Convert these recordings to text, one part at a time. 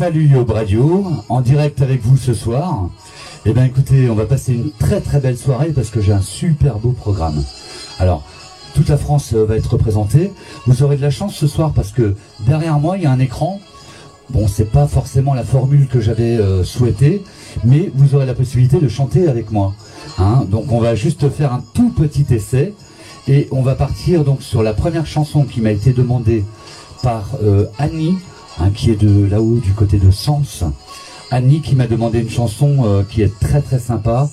salut Yo Radio, en direct avec vous ce soir. Eh bien écoutez, on va passer une très très belle soirée parce que j'ai un super beau programme. Alors, toute la France euh, va être représentée. Vous aurez de la chance ce soir parce que derrière moi, il y a un écran. Bon, c'est pas forcément la formule que j'avais euh, souhaitée, mais vous aurez la possibilité de chanter avec moi. Hein. donc on va juste faire un tout petit essai et on va partir donc sur la première chanson qui m'a été demandée par euh, Annie, qui est de là-haut du côté de Sens. Annie qui m'a demandé une chanson euh, qui est très très sympa,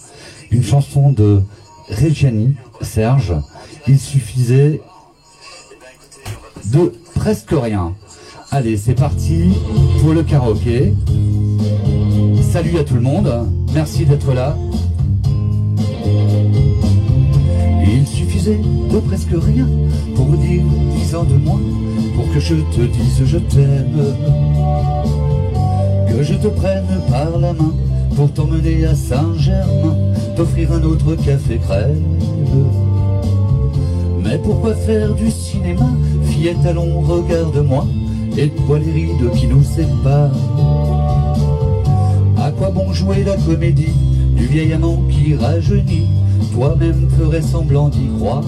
une chanson de Reggiani, Serge. Il suffisait de presque rien. Allez, c'est parti pour le karaoké. Salut à tout le monde, merci d'être là. Il de presque rien pour vous dire dix ans de moins pour que je te dise je t'aime. Que je te prenne par la main pour t'emmener à Saint-Germain, t'offrir un autre café crème. Mais pourquoi faire du cinéma Fillette, allons, regarde-moi, et toi les rides qui nous séparent. À quoi bon jouer la comédie du vieil amant qui rajeunit Toi-même ferais semblant d'y croire.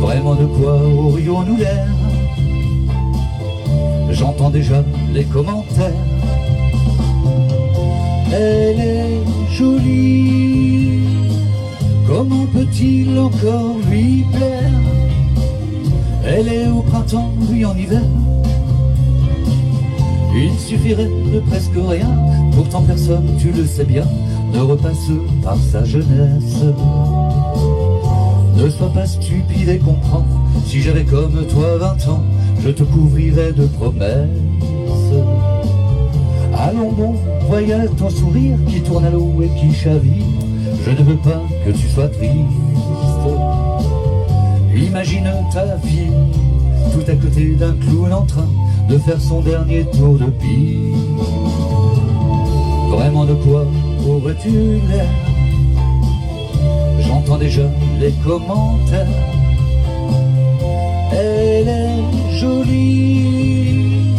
Vraiment de quoi aurions-nous l'air? J'entends déjà les commentaires. Elle est jolie, comment peut-il encore lui plaire? Elle est au printemps, lui en hiver. Il suffirait de presque rien, pourtant personne, tu le sais bien, ne repasse par sa jeunesse. Ne sois pas stupide et comprends, si j'avais comme toi vingt ans, je te couvrirais de promesses. Allons bon, voyage ton sourire qui tourne à l'eau et qui chavire, je ne veux pas que tu sois triste. Imagine ta vie, tout à côté d'un clown en train de faire son dernier tour de piste. Vraiment de quoi aurais-tu l'air J'entends déjà les commentaires. Elle est jolie,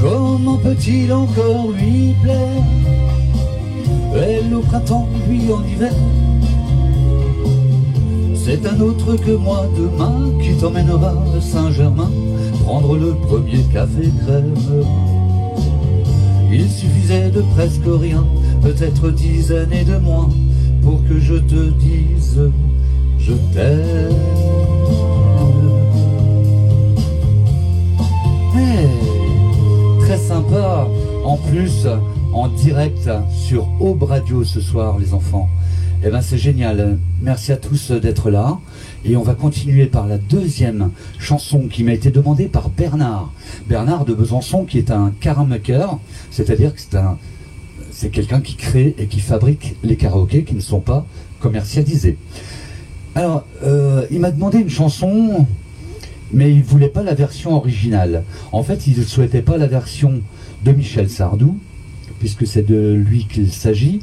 comment peut-il encore lui plaire? Elle au printemps, lui en hiver. C'est un autre que moi demain qui t'emmènera à Saint-Germain prendre le premier café crème. Il suffisait de presque rien, peut-être dix années de moins, pour que je te dise je t'aime. Hey, très sympa, en plus en direct sur Aube Radio ce soir les enfants. Eh ben c'est génial. Merci à tous d'être là. Et on va continuer par la deuxième chanson qui m'a été demandée par Bernard. Bernard de Besançon qui est un caramaker, c'est-à-dire que c'est un c'est quelqu'un qui crée et qui fabrique les karaokés qui ne sont pas commercialisés. Alors, euh, il m'a demandé une chanson, mais il ne voulait pas la version originale. En fait, il ne souhaitait pas la version de Michel Sardou, puisque c'est de lui qu'il s'agit.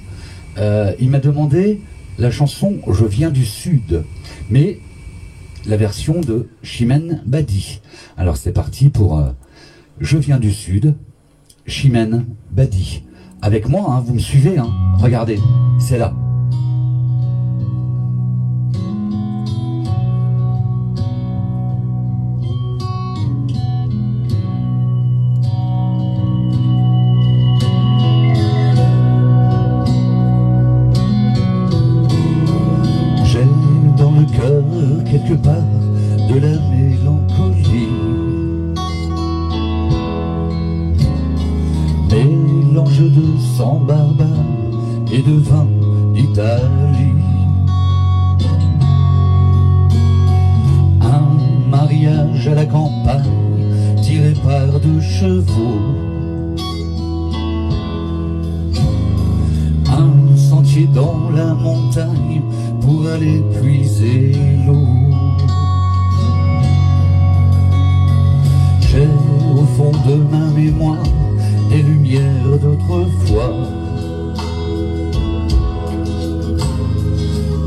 Euh, il m'a demandé la chanson Je viens du Sud, mais la version de Chimène Badi. Alors c'est parti pour euh, Je viens du Sud, Chimène Badi. Avec moi, hein, vous me suivez, hein. regardez, c'est là. D'autrefois.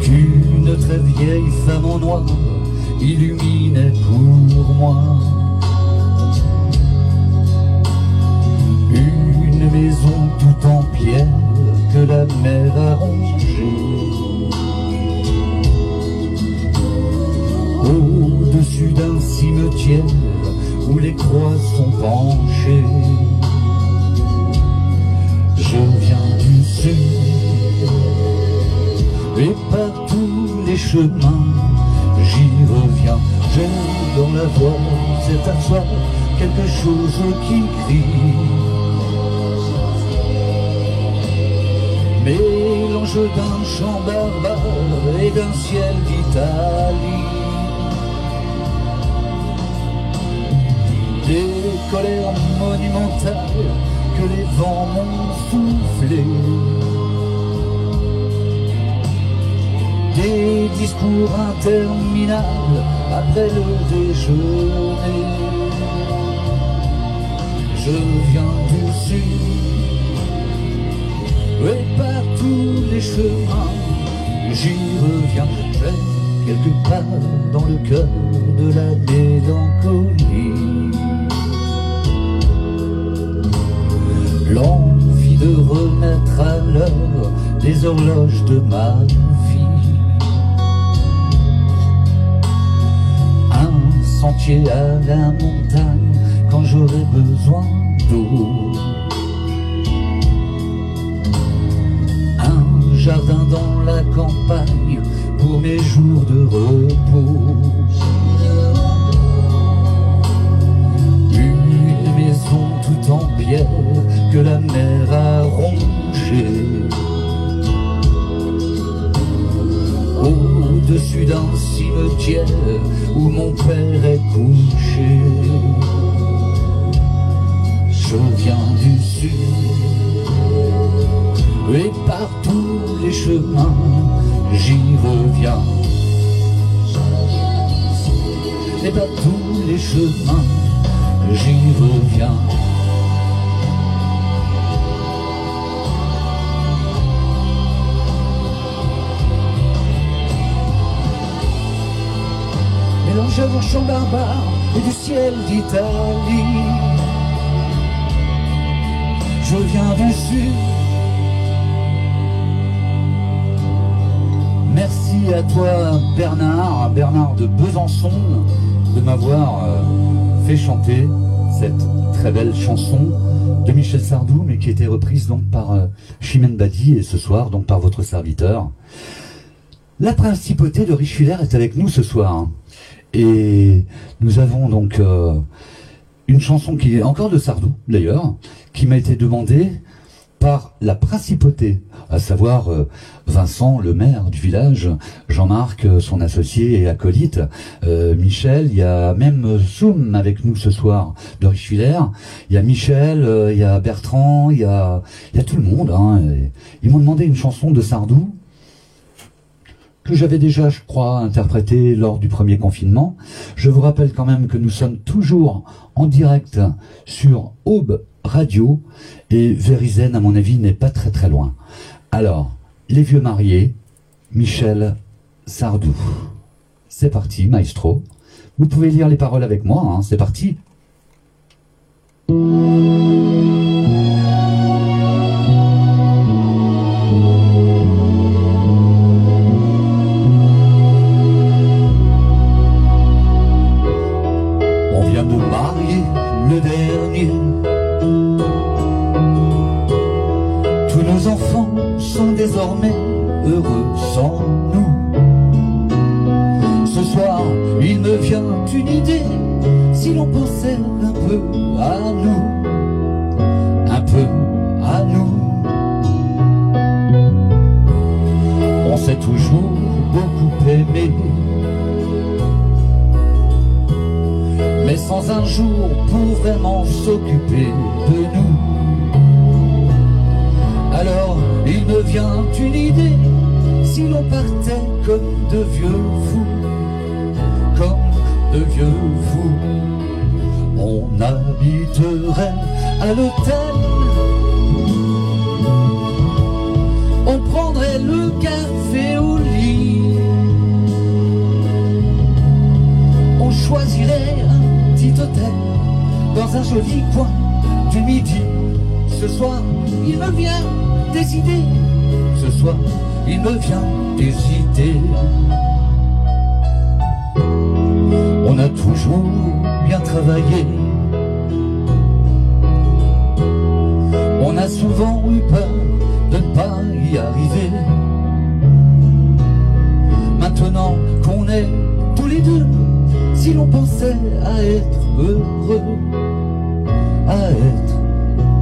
Qu'une très vieille femme en noir illuminait pour moi. Une maison tout en pierre que la mer a rongée. Au-dessus d'un cimetière où les croix sont penchées. Et par tous les chemins j'y reviens. J'ai dans la voix c'est un soir quelque chose qui crie. Mélange d'un chant barbare et d'un ciel d'Italie. Des colères monumentales que les vents m'ont soufflé. Des discours interminables après le déjeuner. Je viens du sud, et par tous les chemins, j'y reviens. J'ai quelque part dans le cœur de la mélancolie. De remettre à l'heure les horloges de ma vie. Un sentier à la montagne quand j'aurai besoin d'eau. Un jardin dans la campagne pour mes jours de repos. Chemins j'y reviens. Mélange d'un chant barbare et du ciel d'Italie. Je viens du sud. Merci à toi Bernard, Bernard de Besançon, de m'avoir euh, fait chanter cette très belle chanson de Michel Sardou, mais qui était reprise donc par euh, Chimène Badi et ce soir donc par votre serviteur. La principauté de Richelieu est avec nous ce soir. hein. Et nous avons donc euh, une chanson qui est encore de Sardou d'ailleurs, qui m'a été demandée par la principauté, à savoir euh, Vincent, le maire du village, Jean-Marc, euh, son associé et acolyte, euh, Michel, il y a même euh, Soum avec nous ce soir de Richelieu, il y a Michel, euh, il y a Bertrand, il y a, il y a tout le monde. Hein, ils m'ont demandé une chanson de Sardou, que j'avais déjà, je crois, interprété lors du premier confinement. Je vous rappelle quand même que nous sommes toujours en direct sur Aube Radio et Vérizène, à mon avis, n'est pas très très loin. Alors, les vieux mariés, Michel Sardou. C'est parti, maestro. Vous pouvez lire les paroles avec moi, hein, c'est parti.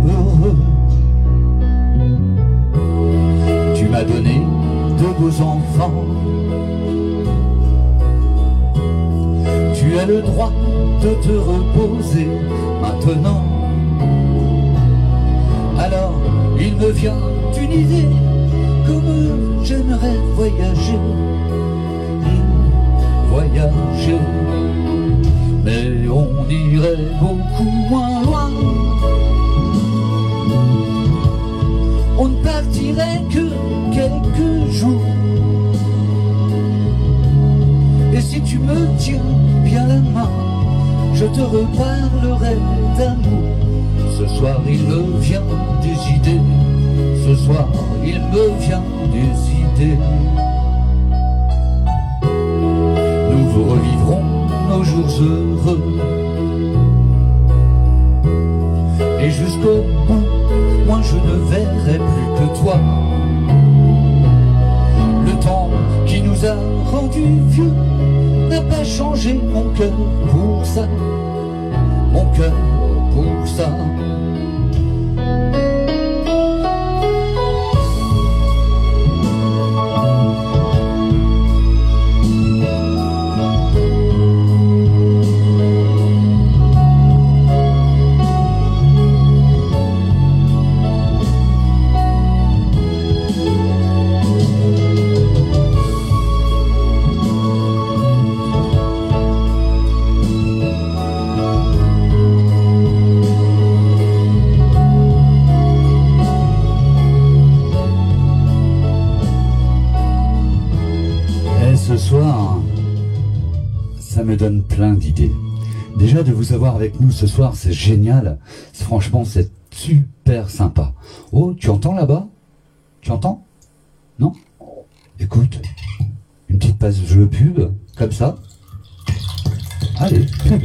Heureux. Tu m'as donné de beaux enfants. Tu as le droit de te reposer maintenant. Alors il me vient une idée, comme j'aimerais voyager, hmm, voyager. Mais on irait beaucoup moins loin. On ne partirait que quelques jours. Et si tu me tiens bien la main, je te reparlerai d'amour. Ce soir il me vient des idées, ce soir il me vient des idées. Nous vous revivrons nos heureux. Et jusqu'au bout, moi je ne verrai plus que toi. Le temps qui nous a rendus vieux n'a pas changé mon cœur pour ça. Mon cœur pour ça. Me donne plein d'idées. Déjà de vous avoir avec nous ce soir, c'est génial. Franchement, c'est super sympa. Oh, tu entends là-bas? Tu entends? Non? Écoute, une petite passe jeu pub, comme ça. Allez, pub.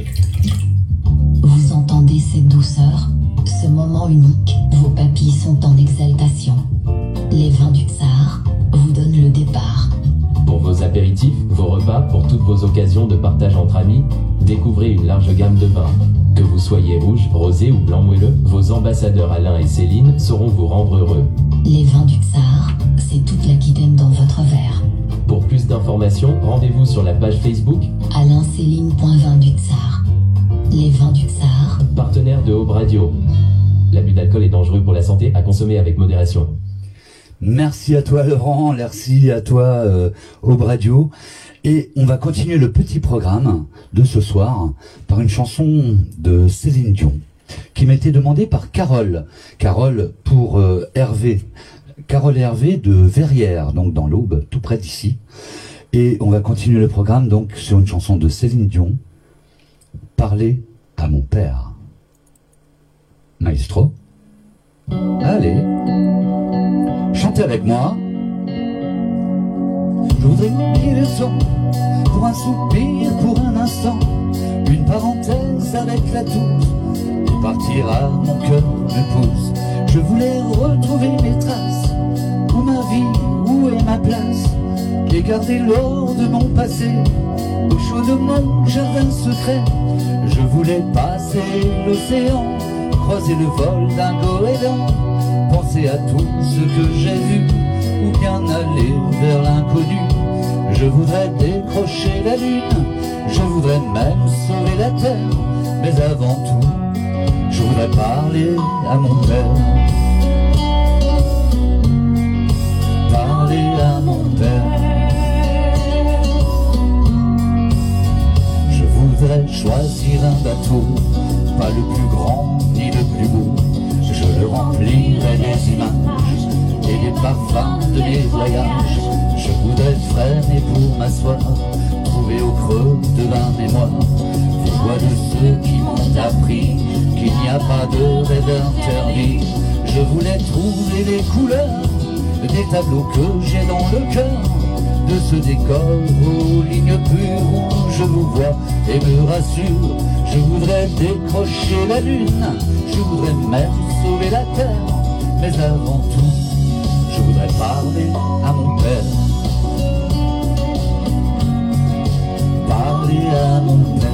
Vous entendez cette douceur, ce moment unique, vos papilles sont en exaltation. Les vins du tsar vous donnent le départ. Pour vos apéritifs, vos repas, pour toutes vos occasions de partage entre amis, découvrez une large gamme de vins. Que vous soyez rouge, rosé ou blanc moelleux, vos ambassadeurs Alain et Céline sauront vous rendre heureux. Les vins du tsar, c'est toute l'Aquitaine dans votre verre. Pour plus d'informations, rendez-vous sur la page Facebook, AlainCéline.vin du tsar. Les vins du tsar, partenaire de Aube Radio. L'abus d'alcool est dangereux pour la santé, à consommer avec modération. Merci à toi Laurent, merci à toi euh, Aube Radio. Et on va continuer le petit programme de ce soir par une chanson de Céline Dion qui m'a été demandée par Carole. Carole pour euh, Hervé. Carole Hervé de Verrières, donc dans l'Aube, tout près d'ici. Et on va continuer le programme donc sur une chanson de Céline Dion, Parler à mon père. Maestro Allez Chantez avec moi. Je voudrais oublier le temps pour un soupir, pour un instant, une parenthèse avec la douce et partir à mon cœur me pousse. Je voulais retrouver mes traces, où ma vie, où est ma place, et garder l'or de mon passé, au chaud de mon jardin secret. Je voulais passer l'océan, croiser le vol d'un goéland, penser à tout ce que j'ai vu, ou bien aller vers l'inconnu. Je voudrais décrocher la lune, je voudrais même sauver la terre, mais avant tout, je voudrais parler à mon père. Parler à mon père. Je voudrais choisir un bateau pas le plus grand ni le plus beau. Je le remplirai des images et des parfums de mes voyages. Je voudrais freiner pour m'asseoir, trouver au creux de la mémoire des voix de ceux qui m'ont appris qu'il n'y a pas de rêve interdit. Je voulais trouver les couleurs des tableaux que j'ai dans le cœur de ce décor aux lignes pures où je vous vois et me rassure. Je voudrais décrocher la lune, je voudrais même sauver la terre, mais avant tout, je voudrais parler à mon père. Parler à mon père.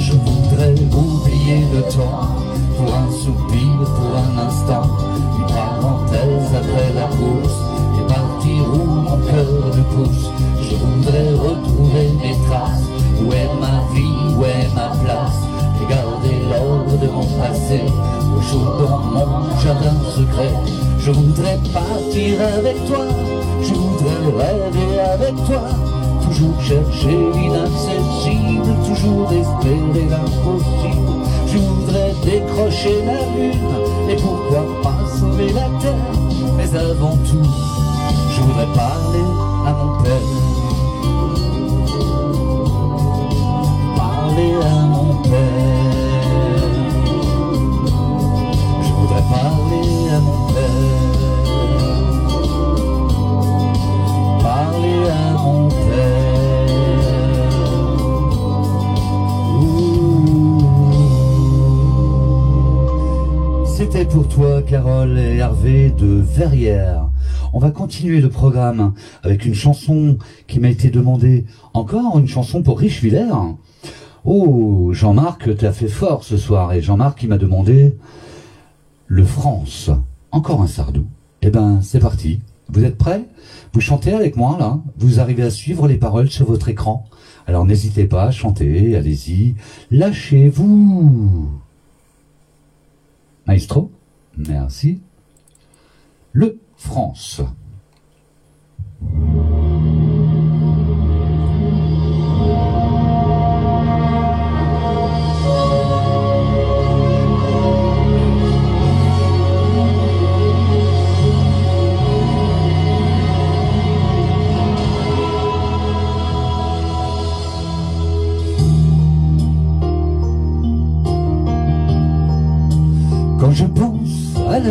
Je voudrais oublier le temps pour un soupir, pour un instant, une parenthèse après la course, et partir où mon cœur le pousse. Je voudrais retrouver mes traces, où est ma vie, où est ma place, et garder l'or de mon passé, au chaud dans mon jardin secret. Je voudrais partir avec toi, je voudrais rêver avec toi. Toujours chercher l'inaccessible, toujours espérer l'impossible. Je voudrais décrocher la lune et pourquoi pas sauver la terre. Mais avant tout, je voudrais parler à mon père. Et Hervé de Verrières. On va continuer le programme avec une chanson qui m'a été demandée. Encore une chanson pour Richeviller. Oh, Jean-Marc, t'as fait fort ce soir. Et Jean-Marc, il m'a demandé le France. Encore un sardou. Eh ben, c'est parti. Vous êtes prêts? Vous chantez avec moi, là Vous arrivez à suivre les paroles sur votre écran Alors n'hésitez pas à chanter, allez-y. Lâchez-vous Maestro? Merci. Le France. Je pense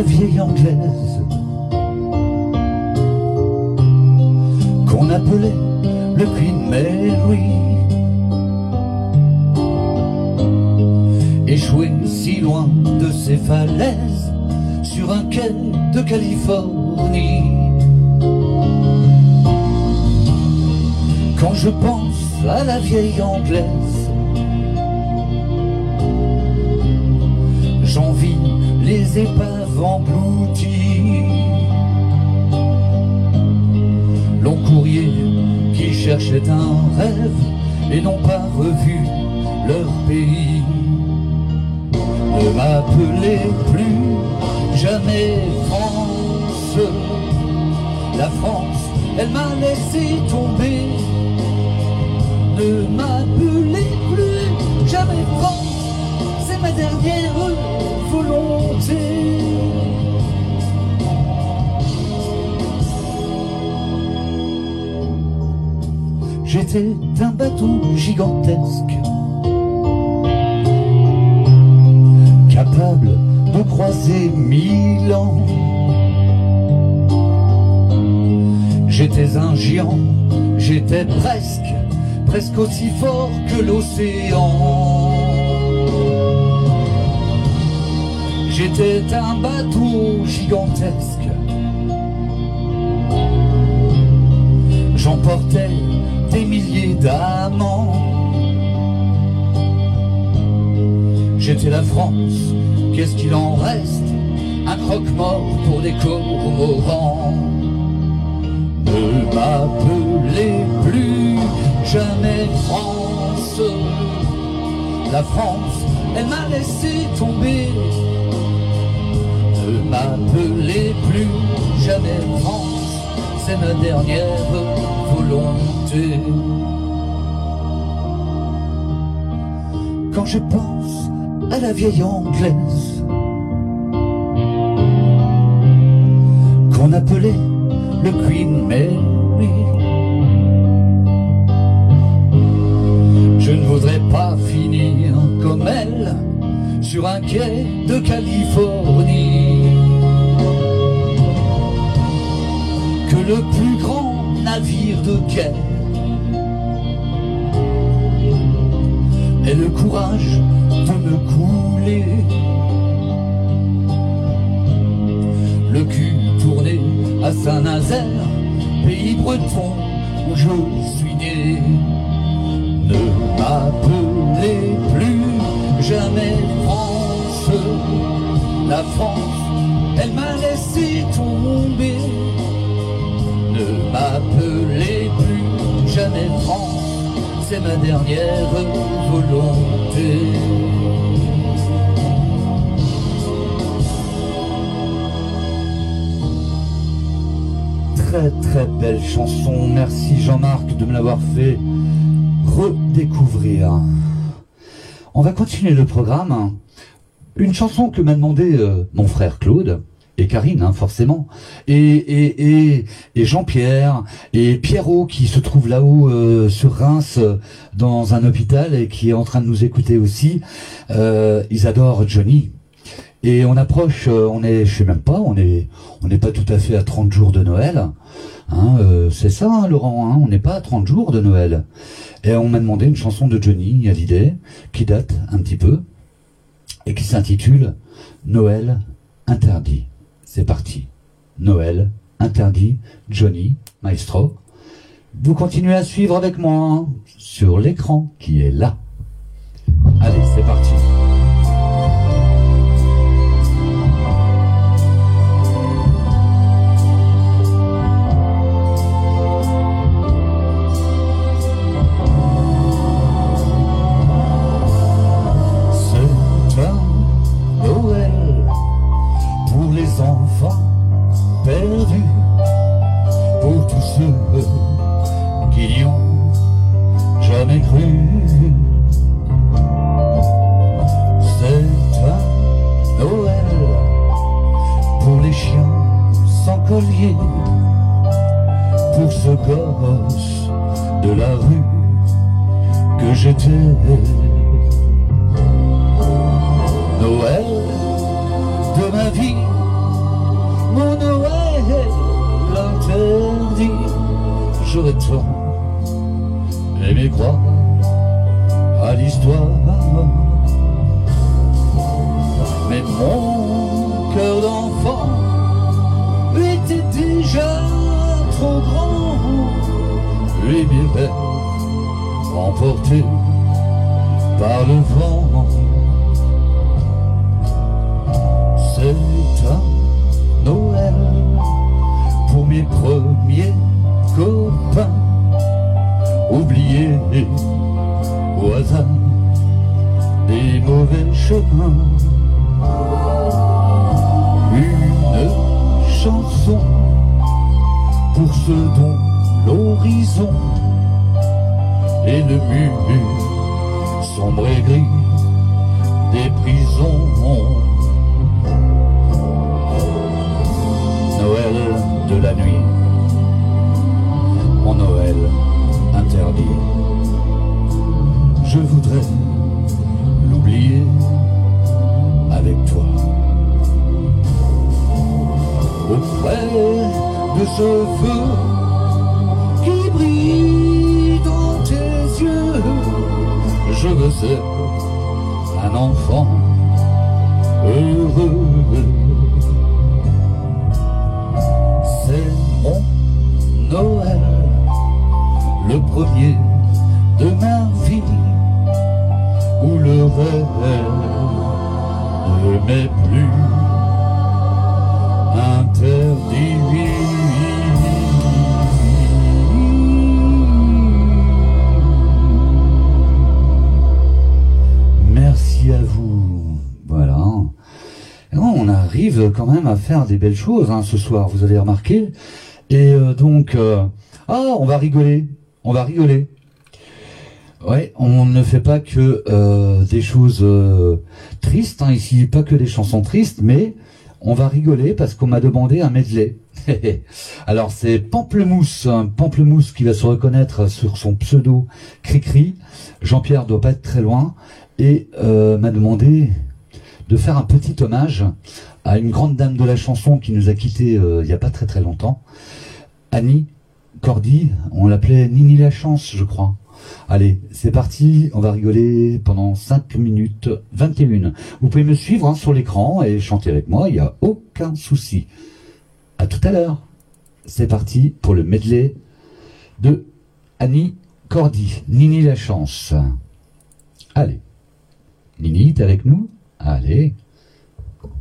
la vieille anglaise qu'on appelait le Queen Mary, échoué si loin de ses falaises sur un quai de Californie. Quand je pense à la vieille anglaise, j'envie les épaves Long courrier qui cherchait un rêve et n'ont pas revu leur pays. Ne m'appelez plus jamais France. La France, elle m'a laissé tomber. Ne m'appelez plus jamais France. C'est ma dernière volonté. J'étais un bateau gigantesque, capable de croiser mille ans. J'étais un géant, j'étais presque, presque aussi fort que l'océan. J'étais un bateau gigantesque. J'emportais d'amants. J'étais la France, qu'est-ce qu'il en reste? Un croque-mort pour des cormorans. Ne m'appelez plus jamais France. La France, elle m'a laissé tomber. Ne m'appelez plus jamais France, c'est ma dernière volonté. Quand je pense à la vieille anglaise qu'on appelait le Queen Mary. Je ne voudrais pas finir comme elle sur un quai de Californie. Que le plus grand navire de guerre ait le courage de me couler. Le cul tourné à Saint-Nazaire, pays breton où je suis né. Ne m'appelez plus jamais France. La France, elle m'a laissé tomber. Ne m'appelez plus jamais France, c'est ma dernière volonté. Très très belle chanson, merci Jean-Marc de me l'avoir fait redécouvrir. On va continuer le programme. Une chanson que m'a demandé euh, mon frère Claude et Karine, hein, forcément, et, et, et, et Jean-Pierre et Pierrot qui se trouve là-haut euh, sur Reims dans un hôpital et qui est en train de nous écouter aussi. Euh, ils adorent Johnny. Et on approche, euh, on est, je sais même pas, on est, on n'est pas tout à fait à 30 jours de Noël. Hein, euh, c'est ça, hein, Laurent, hein, on n'est pas à 30 jours de Noël. Et on m'a demandé une chanson de Johnny Hallyday qui date un petit peu et qui s'intitule Noël interdit. C'est parti. Noël interdit, Johnny, Maestro. Vous continuez à suivre avec moi sur l'écran qui est là. Allez, c'est parti. Ce feu qui brille dans tes yeux, je veux être un enfant heureux. C'est mon Noël, le premier de ma vie, où le rêve ne m'est plus quand même à faire des belles choses hein, ce soir, vous avez remarqué. Et euh, donc, euh, ah, on va rigoler, on va rigoler. Ouais, on ne fait pas que euh, des choses tristes, hein, ici, pas que des chansons tristes, mais on va rigoler parce qu'on m'a demandé un medley. Alors c'est Pamplemousse, Pamplemousse qui va se reconnaître sur son pseudo Cricri. Jean-Pierre doit pas être très loin et m'a demandé de faire un petit hommage à une grande dame de la chanson qui nous a quittés il n'y a pas très très longtemps, Annie Cordy, on l'appelait Nini la chance, je crois. Allez, c'est parti, on va rigoler pendant 5 minutes 21. Vous pouvez me suivre hein, sur l'écran et chanter avec moi, il n'y a aucun souci. À tout à l'heure. C'est parti pour le medley de Annie Cordy, Nini la chance. Allez. Nini, t'es avec nous Allez. la mode quand on est une femme du curé.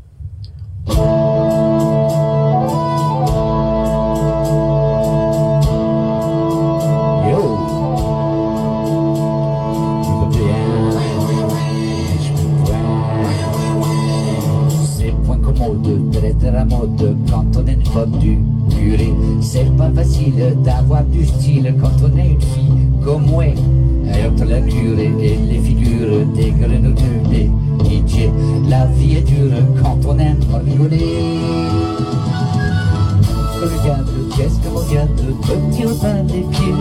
C'est pas facile d'avoir du style quand on est une fille comme moi. Et entre la curé et les figures des grenouilles des DJ, la vie est dure quand on aime rigoler. Regarde, qu'est-ce que regarde, petit repas les pieds.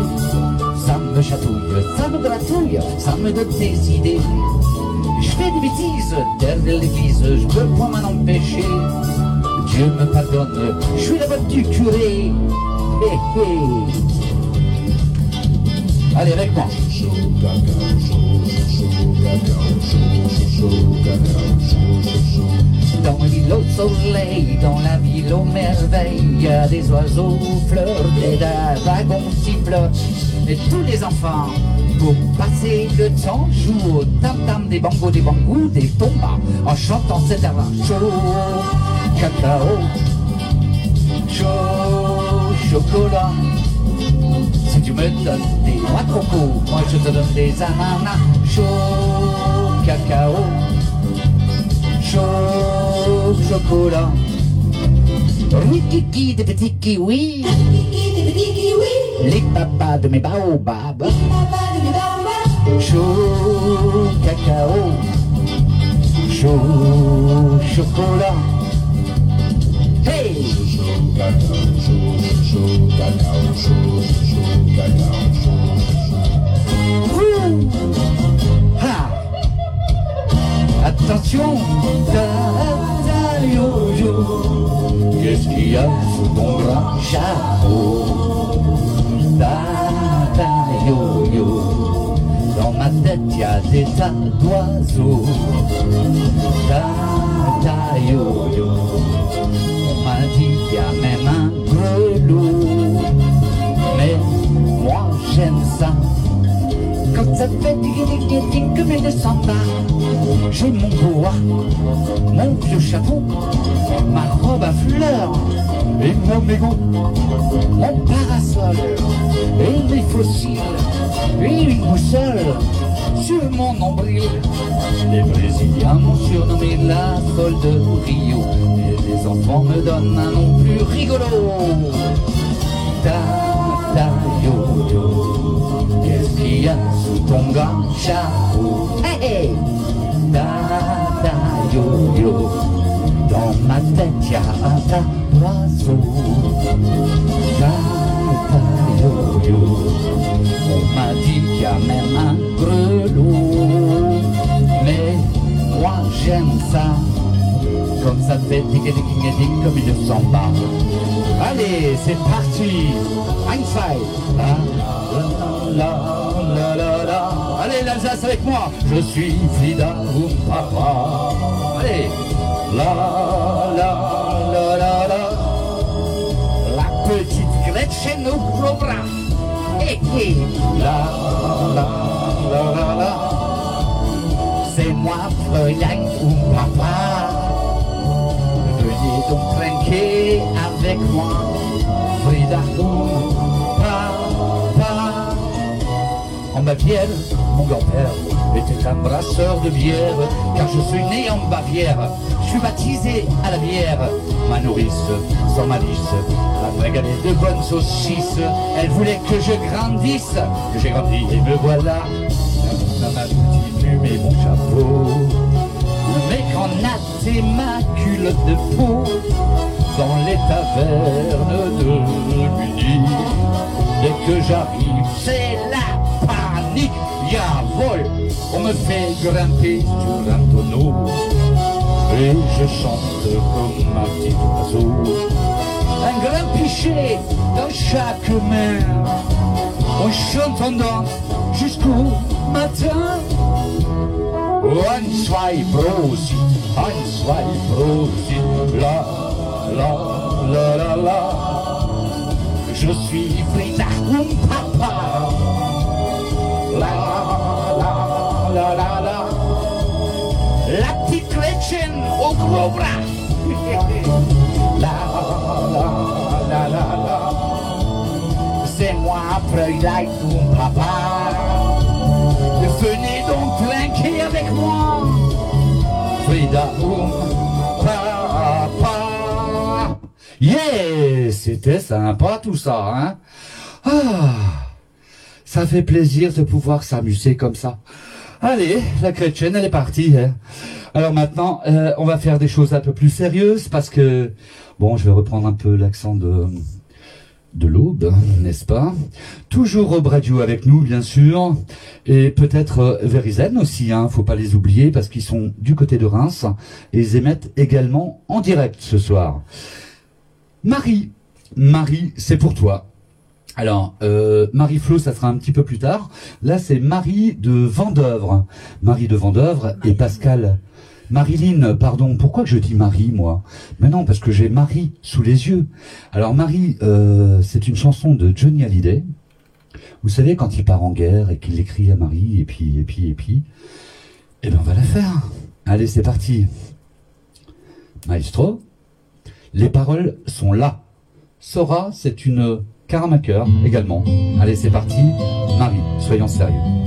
Ça me chatouille, ça me gratouille, ça me donne des idées. Je fais des bêtises derrière l'église, je peux pas m'en empêcher. Dieu me pardonne, je suis la voix du curé. Allez, avec moi. Dans l'île au soleil, dans la ville aux merveilles, il y a des oiseaux fleurs, des dragons sifflent, et tous les enfants, pour passer le temps, jouent au tam-tam des bangos, des bangous, des tombas, en chantant cet air chaud cacao, chocolat. Tu me donnes des noix de coco, moi je te donne des ananas, chaud cacao, chaud chocolat. Oui, kiki des petits kiwis, les papas de mes baobabs, chaud cacao, chaud chocolat. Hey! Ha! Attention, ta yo yo, qu'est-ce qu'il y a sous ton grand chapeau? Ta yo yo, dans ma tête y a des tas d'oiseaux. Ta yo yo, on m'a dit y a même un ça fait comme une samba, j'ai mon boa, mon vieux chapeau, ma robe à fleurs et mon mégot, mon parasol et mes fossiles et une boussole sur mon nombril. Les Brésiliens m'ont surnommé la folle de Rio et les enfants me donnent un nom plus rigolo. Ta yo yo, qu'est-ce qu'il y a sous ton grand chapeau? Hey, hey. Ta ta yo yo, dans ma tête y a un tas d'oiseaux. Ta ta yo yo, on m'a dit qu'il y a même un grelot. Mais moi j'aime ça, comme ça fait tic tic comme une samba. Allez, c'est parti. La. Allez, l'Alsace avec moi. Je suis Frida ou papa. Allez. La, la, la, la, la. La petite Gretchen au bras Hé, hé La, la, la, la, la. C'est moi, Fräulein ou papa. Venez donc trinquer avec moi, Frida Papa. En Bavière, mon grand-père était un brasseur de bière, car je suis né en Bavière. Je suis baptisé à la bière, ma nourrice, sans malice, la régalée de bonnes saucisses. Elle voulait que je grandisse, que j'ai grandi et me voilà à ma et mon chapeau. Mais qu'en a ma culotte de peau dans les tavernes de Munich. Dès que j'arrive, c'est la panique. Y'a vol, on me fait grimper sur un tonneau. Et je chante comme un petit oiseau. Un grand pichet dans chaque main. On chante en danse jusqu'au matin. Ein, zwei, Prosit, ein, zwei, Prosit, la, la, la, la, la. Je suis Frida, mon papa. La, la, la, la, la. La petite Gretchen au gros bras. La, la, la, la, la. C'est moi, Frida, ton papa. Venez c'était sympa tout ça, hein. Ah, ça fait plaisir de pouvoir s'amuser comme ça. Allez, la chrétienne, elle est partie. Hein. Alors maintenant, euh, on va faire des choses un peu plus sérieuses parce que, bon, je vais reprendre un peu l'accent de l'aube, n'est-ce pas? Toujours au Radio avec nous, bien sûr, et peut-être euh, Verizen aussi, hein, faut pas les oublier, parce qu'ils sont du côté de Reims, et ils émettent également en direct ce soir. Marie, Marie, c'est pour toi. Alors, euh, Marie-Flo, ça sera un petit peu plus tard. Là, c'est Marie de Vendœuvre. Marie de Vendœuvre et Pascal Marilyn, pardon, pourquoi je dis Marie, moi? Mais non, parce que j'ai Marie sous les yeux. Alors Marie, euh, c'est une chanson de Johnny Hallyday. Vous savez, quand il part en guerre et qu'il écrit à Marie, et puis, et puis, et puis, eh bien, on va la faire. Allez, c'est parti. Maestro, les paroles sont là. Sora, c'est une caramaker également. Allez, c'est parti. Marie, soyons sérieux.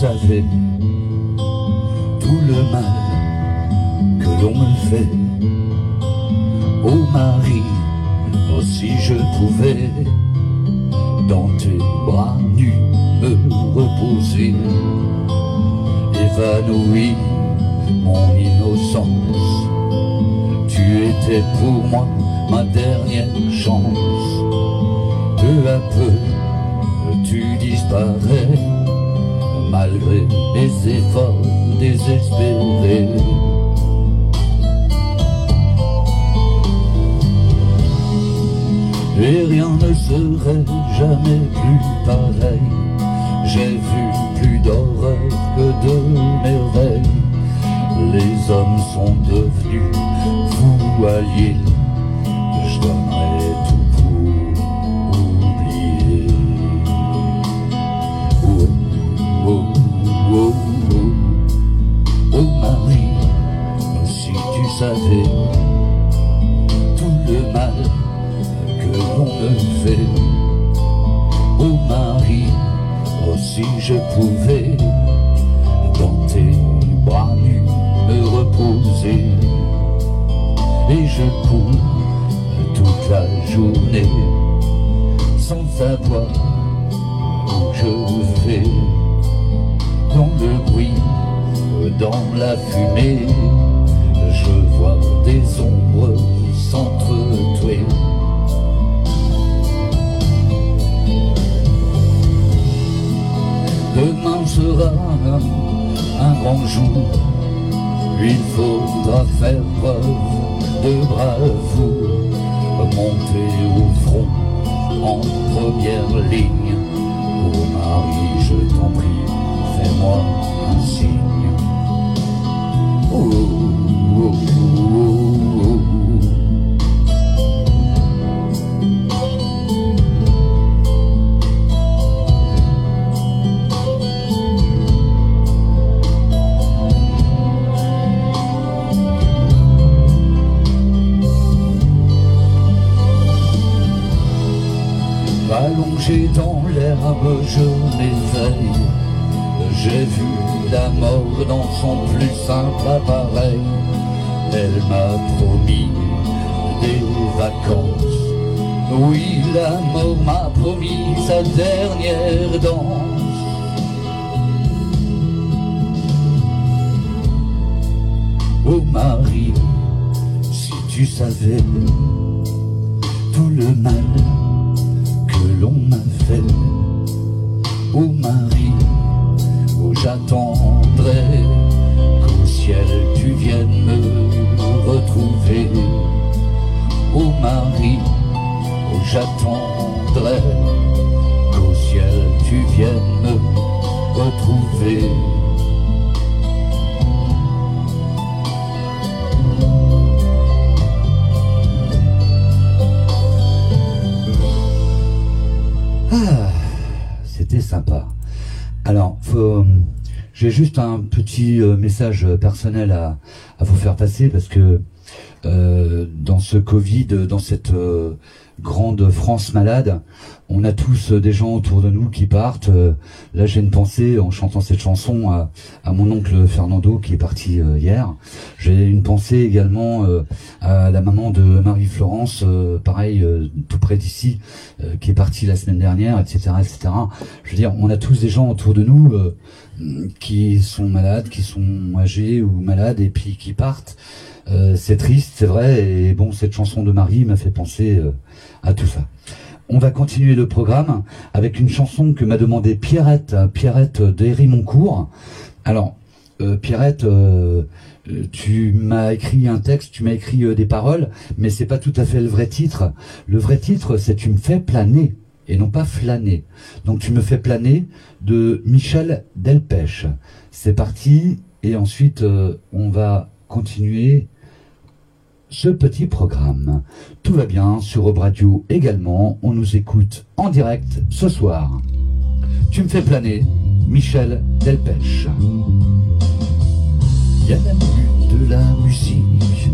savais tout le mal que l'on me fait. Marie, oh si je pouvais dans tes bras nus me reposer, évanoui mon innocence, tu étais pour moi ma dernière chance. Peu à peu, tu disparais malgré mes efforts désespérés. Et rien ne serait jamais plus pareil. J'ai vu plus d'horreur que de merveilles. Les hommes sont devenus fous alliés. Je donnerai tout pour oublier. Oh, oh, oh, oh. Oh Marie, si tu savais tout le mal l'on me fait. Oh Marie, oh je pouvais dans tes bras nus me reposer. Et je cours toute la journée sans savoir où je vais. Dans le bruit, dans la fumée, je vois des ombres s'entretuer. Demain sera un grand jour, il faudra faire preuve de bravoure, monter au front en première ligne. Oh Marie, je t'en prie, fais-moi un signe. Oh, oh, oh, dans l'herbe, je m'éveille. J'ai vu la mort dans son plus simple appareil. Elle m'a promis des vacances. Oui, la mort m'a promis sa dernière danse. Oh Marie, si tu savais tout le mal l'on m'a fait. Oh Marie, oh j'attendrai qu'au ciel tu viennes me retrouver. Oh Marie, oh j'attendrai qu'au ciel tu viennes me retrouver. Ah, c'était sympa. Alors, faut, j'ai juste un petit euh, message personnel à, vous faire passer parce que euh, dans ce Covid, dans cette euh, grande France malade, on a tous euh, des gens autour de nous qui partent. Euh, là, j'ai une pensée en chantant cette chanson à, à mon oncle Fernando qui est parti euh, hier. J'ai une pensée également à la maman de Marie-Florence, pareil, tout près d'ici, qui est partie la semaine dernière, etc., etc. Je veux dire, on a tous des gens autour de nous qui sont malades, qui sont âgés ou malades et puis qui partent. C'est triste, c'est vrai, et bon, cette chanson de Marie m'a fait penser à tout ça. On va continuer le programme avec une chanson que m'a demandé Pierrette, Pierrette d'Héry Moncourt. Alors, euh, Pierrette, euh, euh, tu m'as écrit un texte, tu m'as écrit euh, des paroles, mais c'est pas tout à fait le vrai titre. Le vrai titre, c'est Tu me fais planer et non pas flâner. Donc tu me fais planer de Michel Delpech. C'est parti et ensuite euh, on va continuer ce petit programme. Tout va bien sur Aube Radio également. On nous écoute en direct ce soir. Tu me fais planer, Michel Delpech. Il y a de la musique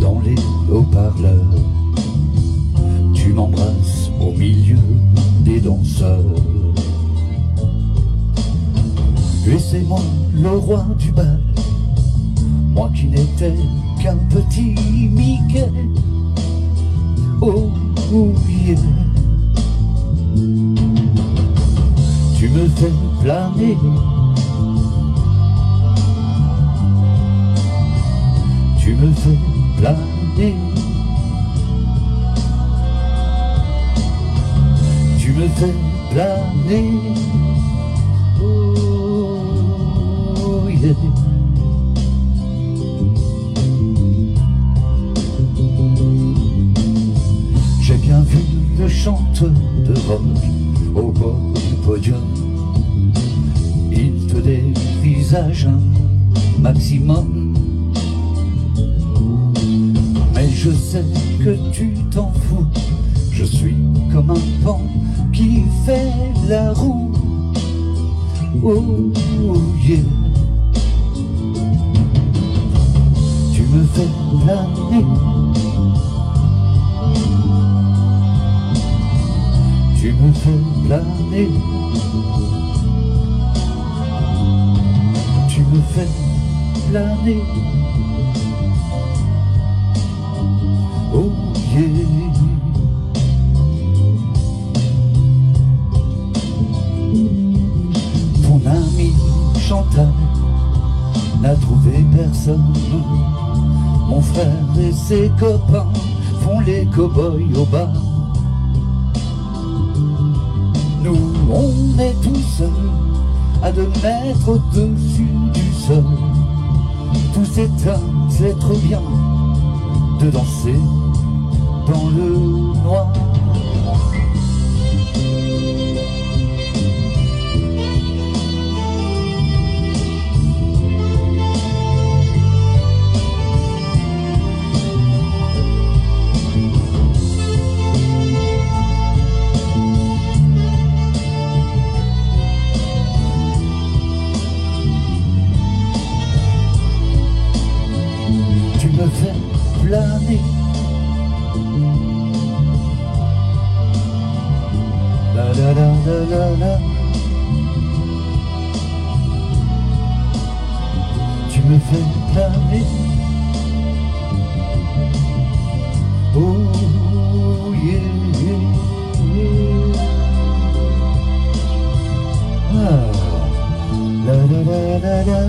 dans les haut-parleurs. Tu m'embrasses au milieu des danseurs. Laissez-moi le roi du bal, moi qui n'étais qu'un petit Mickey. Oh, oh yeah. Tu me fais planer. Tu me fais planer. Tu me fais planer. Oh yeah. Vu le chanteur de rock au bord du podium. Il te dévisage un maximum. Mais je sais que tu t'en fous. Je suis comme un pan qui fait la roue. Oh yeah. Tu me fais planer. Fais planer. Tu me fais planer. Oh yeah. Ton ami Chantal n'a trouvé personne. Mon frère et ses copains font les cow-boys au bar. On est tout seuls à deux mètres au-dessus du sol. Tout s'éteint, c'est trop bien de danser dans le noir. Planer. La Tu me fais planer. Oh yeah. Ah. La, la, la, la, la.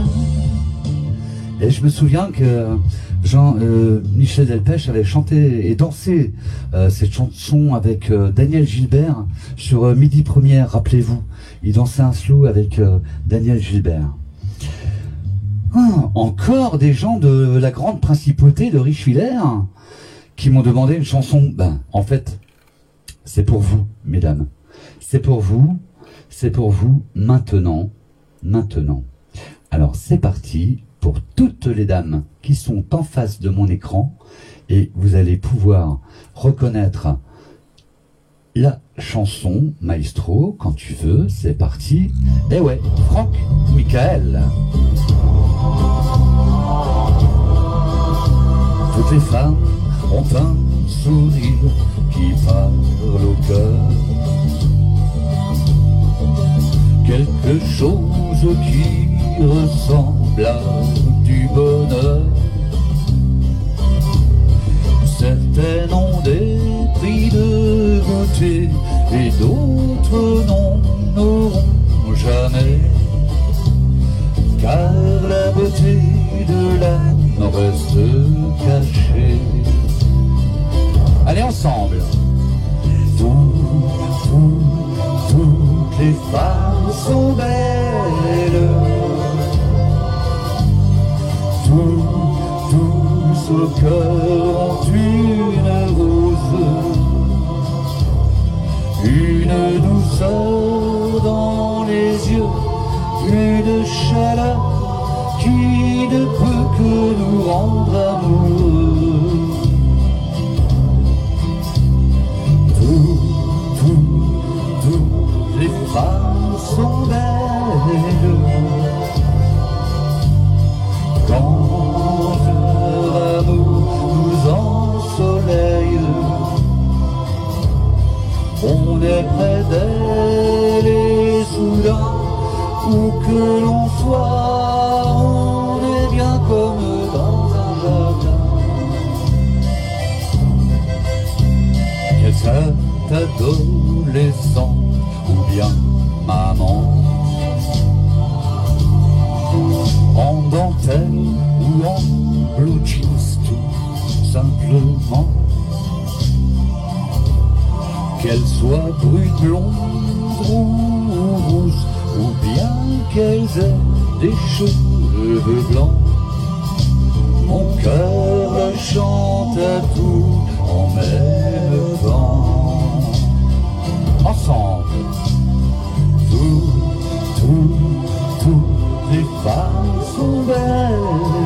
Et je me souviens que Jean euh, Michel Delpech avait chanté et dansé euh, cette chanson avec euh, Daniel Gilbert sur Midi Première, rappelez-vous. Il dansait un slow avec Daniel Gilbert. Ah, encore des gens de la grande principauté de Richevillers qui m'ont demandé une chanson. Ben, en fait, c'est pour vous, mesdames. C'est pour vous, c'est pour vous maintenant, maintenant. Alors c'est parti pour toutes les dames qui sont en face de mon écran et vous allez pouvoir reconnaître la chanson Maestro quand tu veux. C'est parti. Eh ouais, Franck Michael. Toutes les femmes ont un sourire qui parle au cœur. Quelque chose qui ressemble à du bonheur. Certaines ont des prix de beauté et d'autres n'en auront jamais. Car la beauté de l'âme reste cachée. Allez ensemble. Tout, tout, toutes les femmes sont belles. Au cœur ont une rose. Une douceur dans les yeux, une chaleur qui ne peut que nous rendre amoureux. Est près d'elle et soudain, où que l'on Qu'elle soit brune, blonde ou rousse Ou bien qu'elles aient des cheveux blancs mon cœur chante à tout en même temps. Ensemble, tout, tout, toutes les femmes sont belles.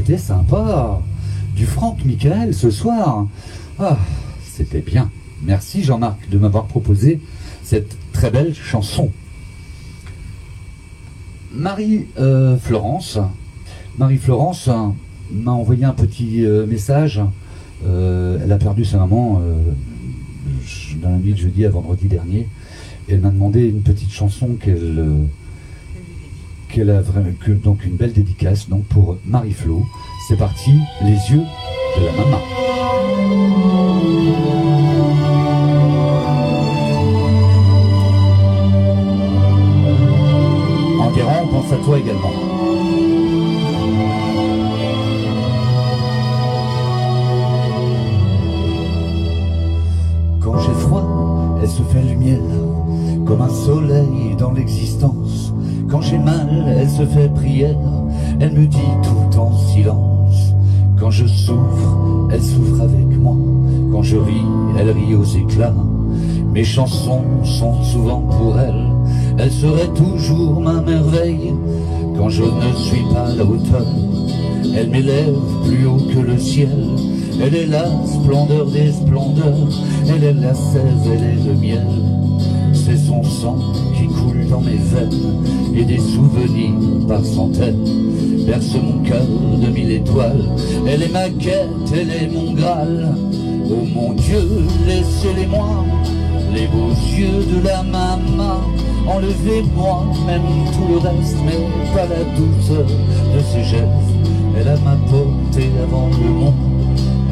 C'était sympa. Du Franck Michael ce soir. Ah, c'était bien. Merci Jean-Marc de m'avoir proposé cette très belle chanson. Marie-Florence, Marie-Florence m'a envoyé un petit euh, message elle a perdu sa maman dans la nuit de jeudi à vendredi dernier. Elle m'a demandé une petite chanson qu'elle qu'elle a que, donc une belle dédicace donc pour Marie-Flo. C'est parti, les yeux de la maman. Enguerrand, on pense à toi également. Quand j'ai froid, elle se fait lumière, comme un soleil dans l'existence. Quand j'ai mal, elle se fait prière, elle me dit tout en silence. Quand je souffre, elle souffre avec moi. Quand je ris, elle rit aux éclats. Mes chansons sont souvent pour elle. Elle serait toujours ma merveille. Quand je ne suis pas à la hauteur, elle m'élève plus haut que le ciel. Elle est la splendeur des splendeurs. Elle est la sève, elle est le miel. C'est son sang qui coule dans mes veines et des souvenirs par centaines berce mon cœur de mille étoiles. Elle est ma quête, elle est mon Graal. Oh mon Dieu, laissez-les-moi, les beaux yeux de la maman. Enlevez-moi même tout le reste, mais pas la douceur de ses gestes. Elle a ma portée avant le monde,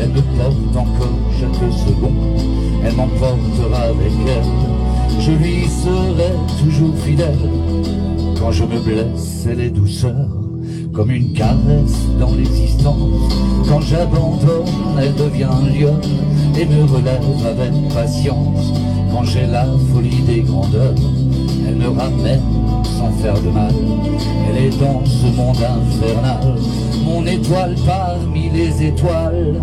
elle me porte encore chaque seconde. Elle m'emportera avec elle, je lui serai toujours fidèle. Quand je me blesse, elle est douceur comme une caresse dans l'existence. Quand j'abandonne, elle devient lionne et me relève avec patience. Quand j'ai la folie des grandeurs, elle me ramène sans faire de mal. Elle est dans ce monde infernal, mon étoile parmi les étoiles.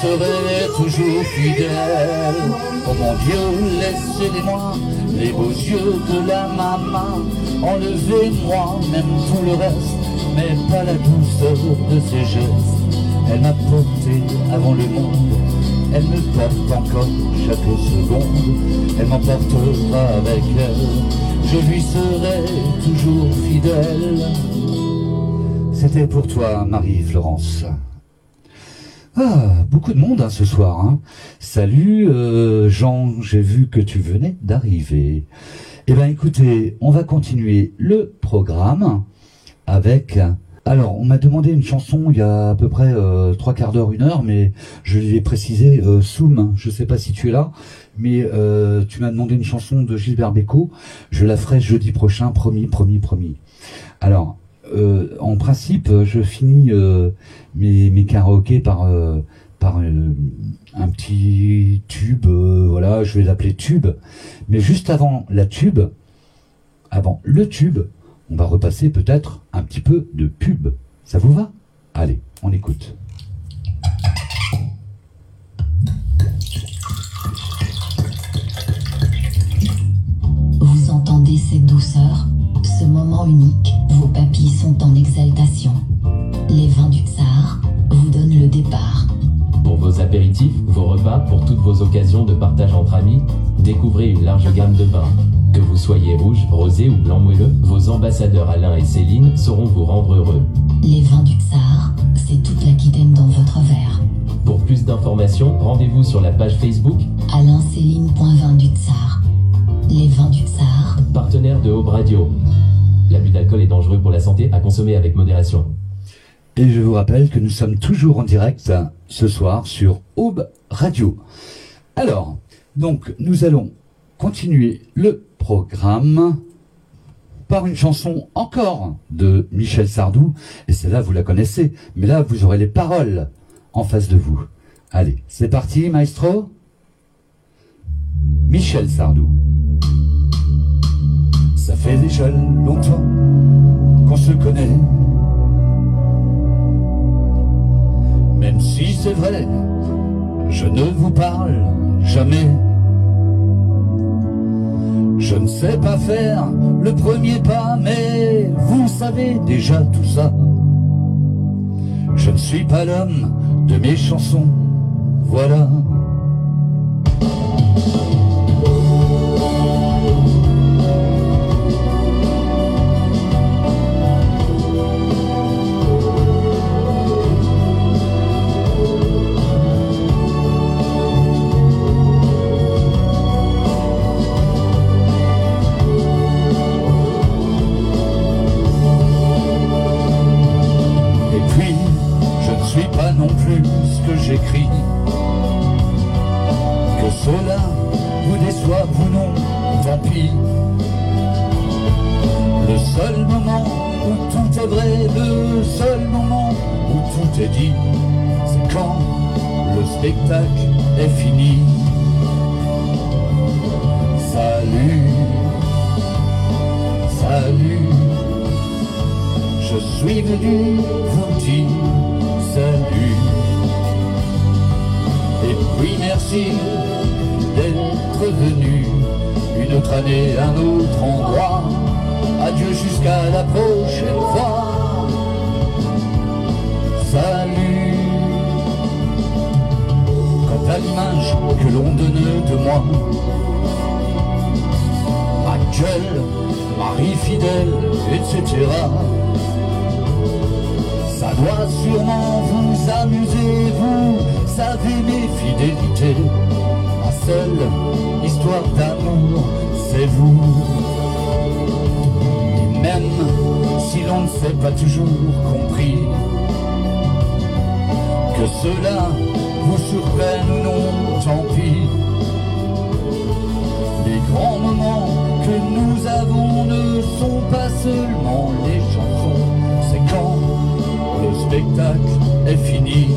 Serai toujours fidèle. Oh mon Dieu, laissez-les-moi, les beaux yeux de la maman, enlevez-moi même tout le reste, mais pas la douceur de ses gestes. Elle m'a porté avant le monde, elle me porte encore chaque seconde, elle m'emportera avec elle, je lui serai toujours fidèle. C'était pour toi, Marie-Florence. Ah, beaucoup de monde hein, ce soir. Hein. Salut euh, Jean, j'ai vu que tu venais d'arriver. Eh bien écoutez, on va continuer le programme avec alors, on m'a demandé une chanson il y a à peu près euh, trois quarts d'heure, une heure, mais je lui ai précisé euh, Soum, je sais pas si tu es là, mais euh, tu m'as demandé une chanson de Gilbert Bécaud, je la ferai jeudi prochain, promis, promis, promis. Alors, euh, en principe, je finis mes, mes karaokés par, par un petit tube, voilà, je vais l'appeler tube, mais juste avant la tube, avant le tube, on va repasser peut-être un petit peu de pub. Ça vous va? Allez, on écoute. Vous entendez cette douceur, ce moment unique, vos papilles sont en exaltation. Les vins du tsar vous donnent le départ. Pour vos apéritifs, vos repas, pour toutes vos occasions de partage entre amis, découvrez une large gamme de vins. Que vous soyez rouge, rosé ou blanc moelleux, vos ambassadeurs Alain et Céline sauront vous rendre heureux. Les vins du Tsar, c'est toute l'Aquitaine dans votre verre. Pour plus d'informations, rendez-vous sur la page Facebook alain-céline.vin du Tsar. Les vins du Tsar. Partenaire de Aube Radio. L'abus d'alcool est dangereux pour la santé à consommer avec modération. Et je vous rappelle que nous sommes toujours en direct ce soir sur Aube Radio. Alors, donc, nous allons continuer le programme par une chanson encore de Michel Sardou. Et celle-là, vous la connaissez. Mais là, vous aurez les paroles en face de vous. Allez, c'est parti, maestro Michel Sardou. Ça fait déjà longtemps qu'on se connaît. Même si c'est vrai, je ne vous parle jamais. Je ne sais pas faire le premier pas, mais vous savez déjà tout ça. Je ne suis pas l'homme de mes chansons, voilà. d'être venu une autre année, un autre endroit. Adieu jusqu'à la prochaine fois. Salut. Quant à l'image que l'on donne de moi, actuelle, Marie fidèle, etc. Ça doit sûrement vous amuser, vous savez mes fidélités raconter ma seule histoire d'amour, c'est vous. Et même si l'on ne s'est pas toujours compris, que cela vous surprenne ou non, tant pis. Les grands moments que nous avons ne sont pas seulement les chansons, c'est quand le spectacle est fini.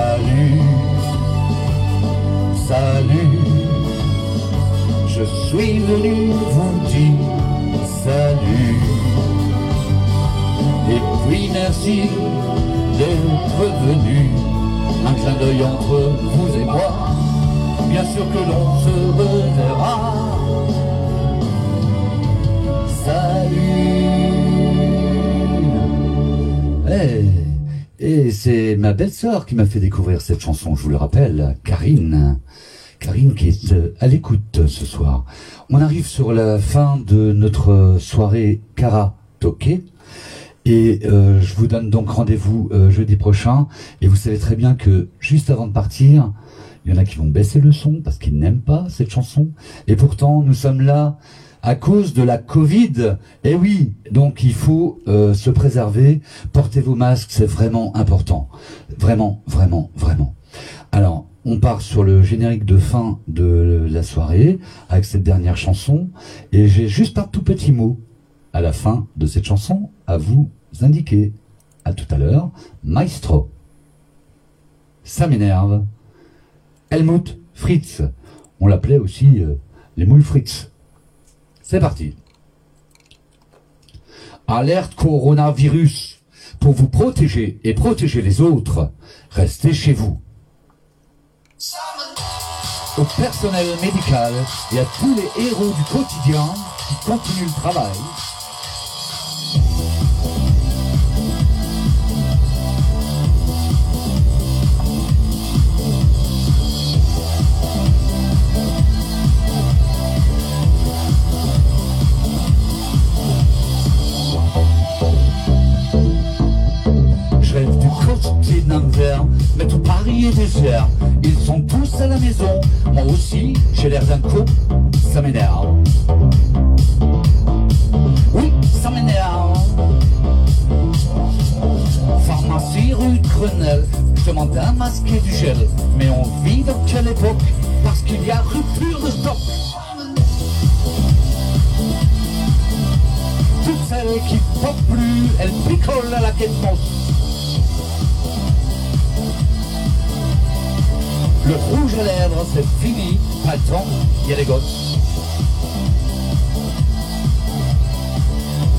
Salut, salut, je suis venu vous dire salut. Et puis merci d'être venu, un clin d'œil entre vous et moi. Bien sûr que l'on se reverra. Salut. Hey belle-sœur qui m'a fait découvrir cette chanson, je vous le rappelle, Karine. Karine qui est euh, à l'écoute ce soir. On arrive sur la fin de notre soirée karaoke. Et euh, je vous donne donc rendez-vous euh, jeudi prochain. Et vous savez très bien que juste avant de partir, il y en a qui vont baisser le son parce qu'ils n'aiment pas cette chanson. Et pourtant, nous sommes là à cause de la Covid. Eh oui, donc il faut euh, se préserver. Portez vos masques, c'est vraiment important. Vraiment, vraiment, vraiment. Alors, on part sur le générique de fin de la soirée avec cette dernière chanson. Et j'ai juste un tout petit mot à la fin de cette chanson à vous indiquer. À tout à l'heure. Maestro. Ça m'énerve. Helmut Fritz. On l'appelait aussi euh, les moules Fritz. C'est parti. Alerte coronavirus. Pour vous protéger et protéger les autres, restez chez vous. Au personnel médical et à tous les héros du quotidien qui continuent le travail, Ils sont tous à la maison, moi aussi, j'ai l'air d'un con, ça m'énerve. Oui, ça m'énerve. rue de Grenelle, je demande un masque et du gel. Mais on vit dans quelle époque? Parce qu'il y a rupture de stock. Toutes celles qui portent plus, elles picolent à la quête Le rouge à lèvres, c'est fini. Pas le temps, il y a les gosses.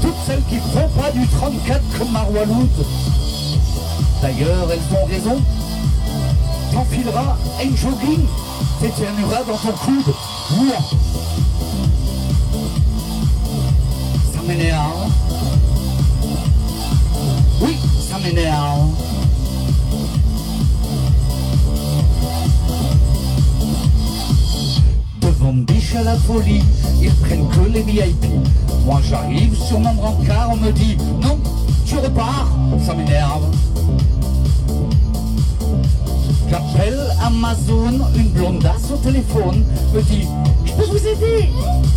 Toutes celles qui font pas du 34 comme Maroualoud. D'ailleurs, elles ont raison. T'enfileras un jogging, t'éternueras dans ton coude. Ouah. Ça m'énerve. Oui, ça m'énerve. À la folie, ils prennent que les VIP. Moi j'arrive sur mon brancard, on me dit non, tu repars, ça m'énerve. J'appelle Amazon, une blondasse au téléphone, me dit Je peux vous aider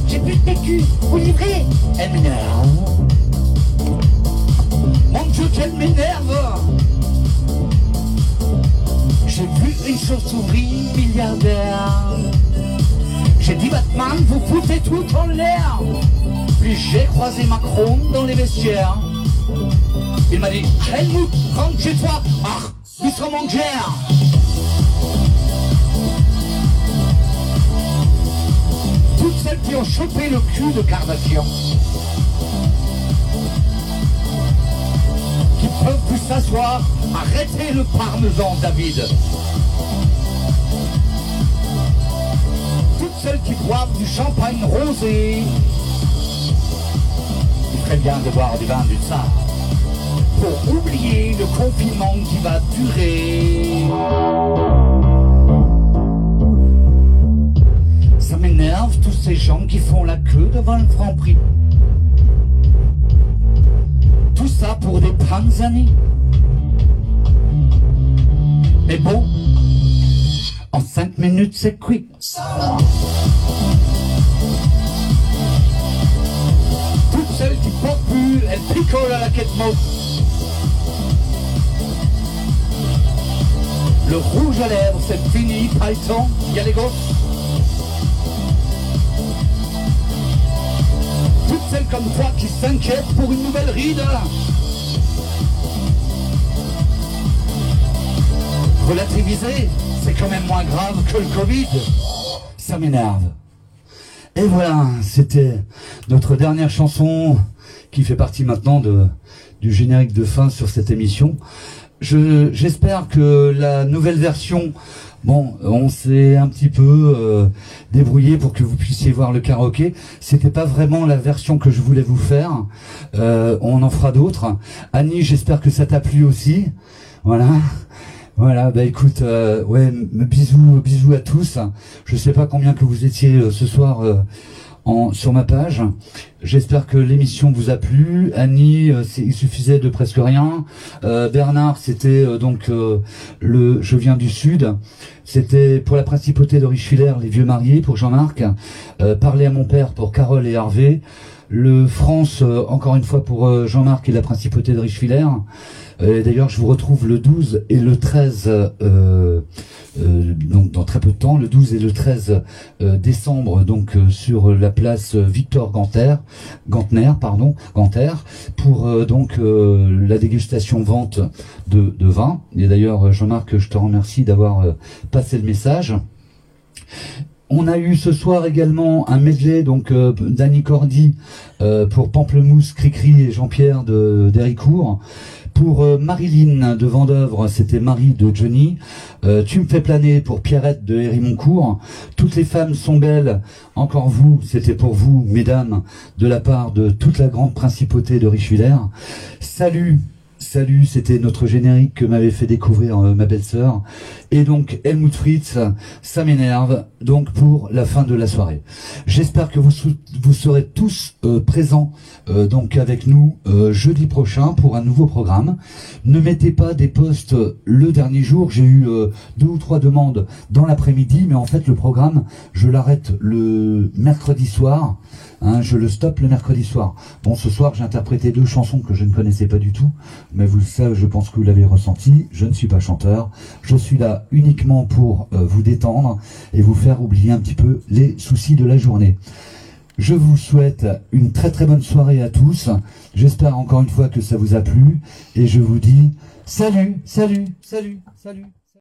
J'ai plus de PQ, vous livrez Elle m'énerve. Mon Dieu, qu'elle m'énerve J'ai vu une chauve-souris milliardaire. J'ai dit Batman, vous foutez tout en l'air. Puis j'ai croisé Macron dans les vestiaires. Il m'a dit Helmut, rentre chez toi. Ah, sommes en guerre. Toutes celles qui ont chopé le cul de Kardashian. Qui peuvent plus s'asseoir, arrêtez le parmesan, David. Celles qui boivent du champagne rosé. Il ferait bien de boire du vin du tsar. Pour oublier le confinement qui va durer. Ça m'énerve tous ces gens qui font la queue devant le Grand Prix. Tout ça pour des panzani. Mais bon, en cinq minutes c'est cuit. Toutes celles qui portent plus, elles picolent à la quête morte. Le rouge à lèvres, c'est fini, les gosses. Toutes celles comme toi qui s'inquiètent pour une nouvelle ride. Relativiser, c'est quand même moins grave que le Covid. Ça m'énerve. Et voilà, c'était notre dernière chanson qui fait partie maintenant de, du générique de fin sur cette émission. Je- J'espère que la nouvelle version, bon, on s'est un petit peu euh, débrouillé pour que vous puissiez voir le karaoké. C'était pas vraiment la version que je voulais vous faire. Euh, on en fera d'autres. Annie, j'espère que ça t'a plu aussi. Voilà. Voilà, bah écoute, euh, ouais, bisous, bisous à tous. Je sais pas combien que vous étiez euh, ce soir euh, en, sur ma page. J'espère que l'émission vous a plu. Annie, euh, il suffisait de presque rien. Euh, Bernard, c'était euh, donc le Je viens du Sud. C'était pour la principauté de les vieux mariés pour Jean-Marc. Parler à mon père pour Carole et Hervé. Le France, euh, encore une fois pour euh, Jean-Marc et la principauté de Richelieu. Euh, D'ailleurs, je vous retrouve le 12 et le 13, euh, euh, donc dans très peu de temps, le 12 et le 13 euh, décembre, donc sur la place Victor Ganter, Gantner, pardon, Ganter, pour donc la dégustation vente de, de vin. Et d'ailleurs, Jean-Marc, je te remercie d'avoir passé le message. On a eu ce soir également un medley donc euh, d'Annie Cordy euh, pour Pamplemousse, Cricri et Jean-Pierre de d'Héricourt. Pour euh, Marilyn de Vendœuvre, c'était Marie de Johnny. Euh, tu me fais planer pour Pierrette de Hérimoncourt. Toutes les femmes sont belles. Encore vous, c'était pour vous, mesdames, de la part de toute la grande principauté de Richelieu. Salut Salut, c'était notre générique que m'avait fait découvrir euh, ma belle-sœur. Et donc, Helmut Fritz, ça m'énerve, donc pour la fin de la soirée. J'espère que vous, serez tous euh, présents euh, donc avec nous jeudi prochain pour un nouveau programme. Ne mettez pas des posts le dernier jour. J'ai eu deux ou trois demandes dans l'après-midi, mais en fait le programme, je l'arrête le mercredi soir. Hein, je le stoppe le mercredi soir. Bon, ce soir, j'ai interprété deux chansons que je ne connaissais pas du tout. mais vous le savez, je pense que vous l'avez ressenti, je ne suis pas chanteur. Je suis là uniquement pour euh, vous détendre et vous faire oublier un petit peu les soucis de la journée. Je vous souhaite une très très bonne soirée à tous. J'espère encore une fois que ça vous a plu et je vous dis salut, salut, salut, salut.